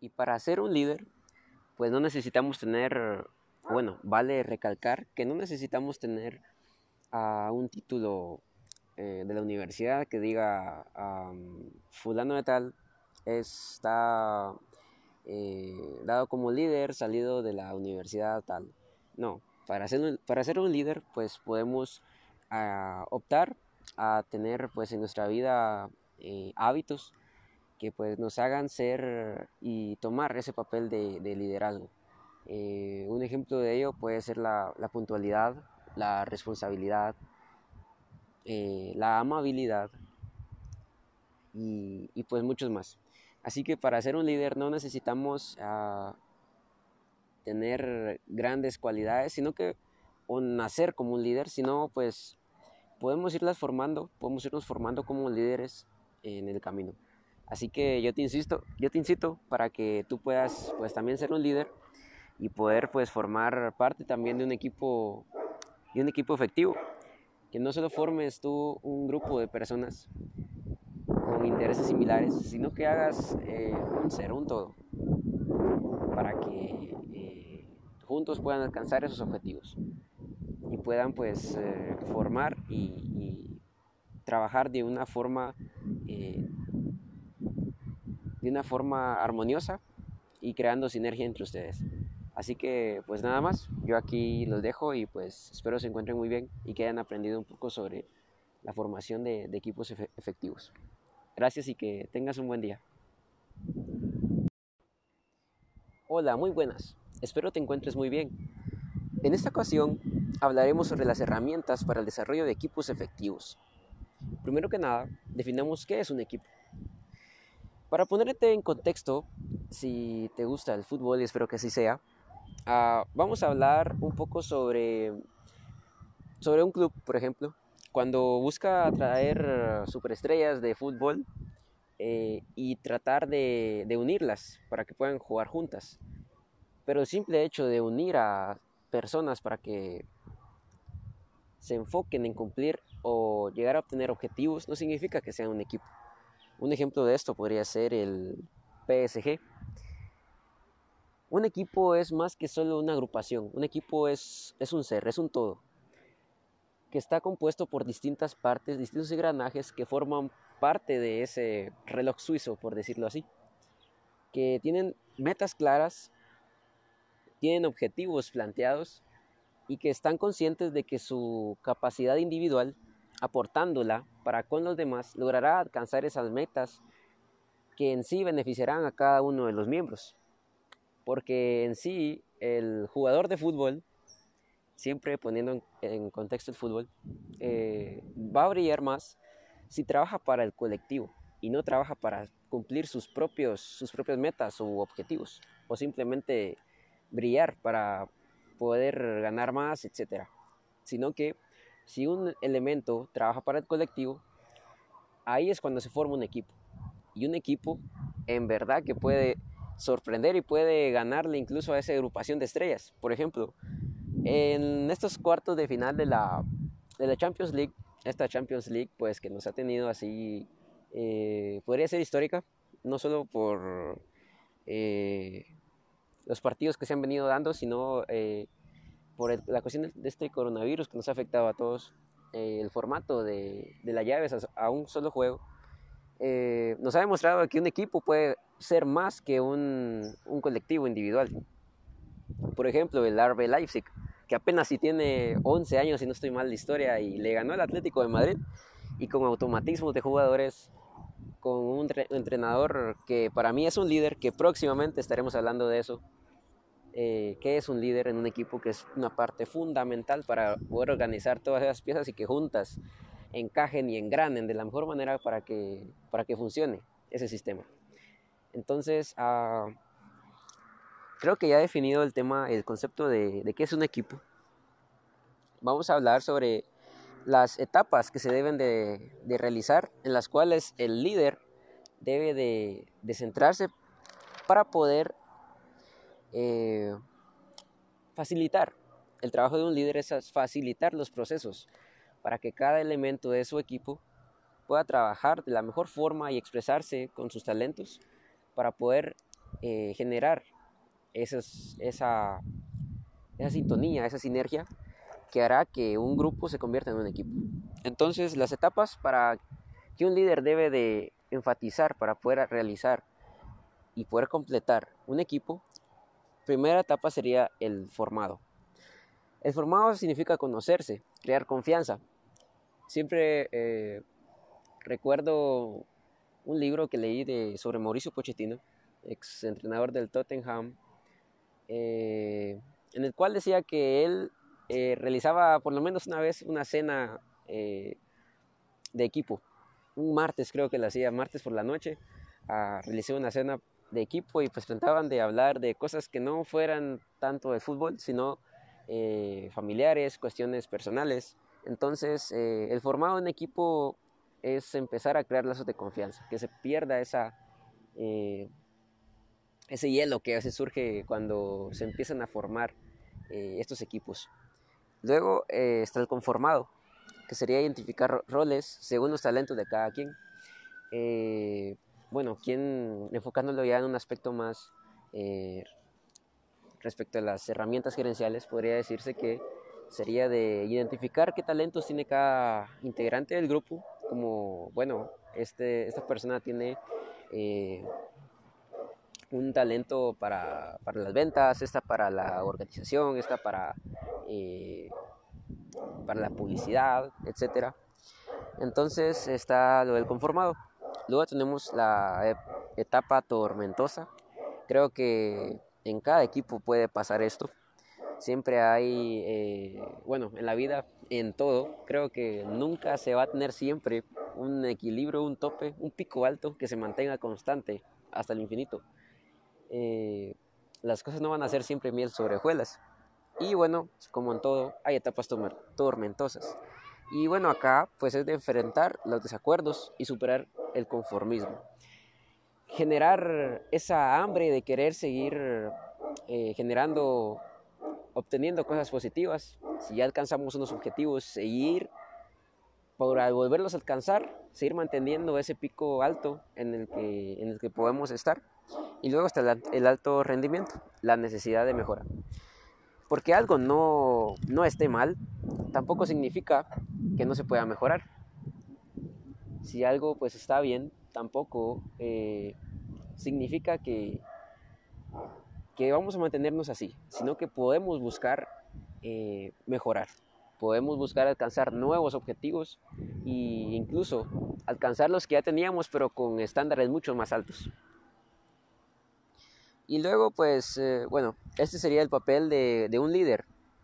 Y para ser un líder, pues no necesitamos tener, bueno, vale recalcar que no necesitamos tener a un título eh, de la universidad que diga fulano de tal está eh, dado como líder salido de la universidad tal. No, para ser, para ser un líder pues podemos ah, optar a tener pues en nuestra vida eh, hábitos que pues nos hagan ser y tomar ese papel de, liderazgo. Eh, un ejemplo de ello puede ser la, puntualidad, la responsabilidad, eh, la amabilidad y, pues muchos más. Así que para ser un líder no necesitamos ah, tener grandes cualidades, sino que o nacer como un líder, sino pues podemos irlas formando, podemos irnos formando como líderes en el camino. Así que yo te insisto, yo te incito para que tú puedas pues también ser un líder y poder pues formar parte también de un equipo de un equipo efectivo. Que no solo formes tú un grupo de personas con intereses similares, sino que hagas eh, un ser, un todo, para que eh, juntos puedan alcanzar esos objetivos y puedan pues eh, formar y, trabajar de una forma de una forma armoniosa y creando sinergia entre ustedes. Así que pues nada más, yo aquí los dejo y pues espero se encuentren muy bien y que hayan aprendido un poco sobre la formación de, equipos efectivos. Gracias y que tengas un buen día. Hola, muy buenas. Espero te encuentres muy bien. En esta ocasión hablaremos sobre las herramientas para el desarrollo de equipos efectivos. Primero que nada, definamos qué es un equipo. Para ponerte en contexto, si te gusta el fútbol y espero que así sea, ah, vamos a hablar un poco sobre, sobre un club, por ejemplo, cuando busca atraer superestrellas de fútbol eh, y tratar de, de unirlas para que puedan jugar juntas. Pero el simple hecho de unir a personas para que se enfoquen en cumplir o llegar a obtener objetivos no significa que sean un equipo. Un ejemplo de esto podría ser el PSG. Un equipo es más que solo una agrupación, un equipo es, es un ser, es un todo, que está compuesto por distintas partes, distintos engranajes que forman parte de ese reloj suizo, por decirlo así, que tienen metas claras, tienen objetivos planteados y que están conscientes de que su capacidad individual aportándola para con los demás, logrará alcanzar esas metas que en sí beneficiarán a cada uno de los miembros. Porque en sí el jugador de fútbol, siempre poniendo en, contexto el fútbol, eh, va a brillar más si trabaja para el colectivo y no trabaja para cumplir sus propios sus propias metas u objetivos o simplemente brillar para poder ganar más, etcétera, sino que si un elemento trabaja para el colectivo, ahí es cuando se forma un equipo. Y un equipo en verdad que puede sorprender y puede ganarle incluso a esa agrupación de estrellas. Por ejemplo, en estos cuartos de final de la, de la Champions League, esta Champions League pues que nos ha tenido así, eh, podría ser histórica, no solo por eh, los partidos que se han venido dando, sino eh, por la cuestión de este coronavirus que nos ha afectado a todos, eh, el formato de, de las llaves a, un solo juego, eh, nos ha demostrado que un equipo puede ser más que un, un colectivo individual. Por ejemplo, el RB Leipzig, que apenas si tiene 11 años, si no estoy mal de historia, y le ganó al Atlético de Madrid, y con automatismos de jugadores, con un entrenador que para mí es un líder, que próximamente estaremos hablando de eso, eh, que es un líder en un equipo que es una parte fundamental para poder organizar todas esas piezas y que juntas encajen y engranen de la mejor manera para que, para que funcione ese sistema. Entonces, ah, creo que ya he definido el tema, el concepto de, de qué es un equipo. Vamos a hablar sobre las etapas que se deben de, de realizar, en las cuales el líder debe de, de centrarse para poder eh, facilitar. El trabajo de un líder es facilitar los procesos para que cada elemento de su equipo pueda trabajar de la mejor forma y expresarse con sus talentos para poder eh, generar esa, esa sintonía, esa sinergia que hará que un grupo se convierta en un equipo. Entonces, las etapas para que un líder debe de enfatizar para poder realizar y poder completar un equipo, primera etapa sería el formado. El formado significa conocerse, crear confianza. Siempre eh, recuerdo un libro que leí de, sobre Mauricio Pochettino, ex entrenador del Tottenham, eh, en el cual decía que él eh, realizaba por lo menos una vez una cena de equipo. Un martes creo que la hacía, martes por la noche, ah, realicé una cena de equipo y pues trataban de hablar de cosas que no fueran tanto de fútbol, sino eh, familiares, cuestiones personales. Entonces, eh, el formado en equipo es empezar a crear lazos de confianza, que se pierda esa, eh, ese hielo que a veces surge cuando se empiezan a formar estos equipos. Luego está el conformado, que sería identificar roles según los talentos de cada quien. Bueno, quien, enfocándolo ya en un aspecto más respecto a las herramientas gerenciales, podría decirse que sería de identificar qué talentos tiene cada integrante del grupo, como, bueno, este, esta persona tiene eh, un talento para, para, las ventas, esta para la organización, esta para, eh, para la publicidad, etc. Entonces está lo del conformado. Luego tenemos la etapa tormentosa. Creo que en cada equipo puede pasar esto. Siempre hay, eh, bueno, en la vida, en todo, creo que nunca se va a tener siempre un equilibrio, un tope, un pico alto que se mantenga constante hasta el infinito. Eh, las cosas no van a ser siempre miel sobre hojuelas. Y bueno, como en todo, hay etapas tormentosas. Y bueno, acá pues es de enfrentar los desacuerdos y superar el conformismo generar esa hambre de querer seguir eh, generando, obteniendo cosas positivas. Si ya alcanzamos unos objetivos, seguir para volverlos a alcanzar, seguir manteniendo ese pico alto en el que, en el que podemos estar. Y luego está el, alto rendimiento, la necesidad de mejora. Porque algo no, no esté mal, tampoco significa que no se pueda mejorar. Si algo pues está bien, tampoco eh, significa que, que vamos a mantenernos así, sino que podemos buscar eh, mejorar, podemos buscar alcanzar nuevos objetivos e incluso alcanzar los que ya teníamos, pero con estándares mucho más altos. Y luego, pues, eh, bueno, este sería el papel de, de un líder,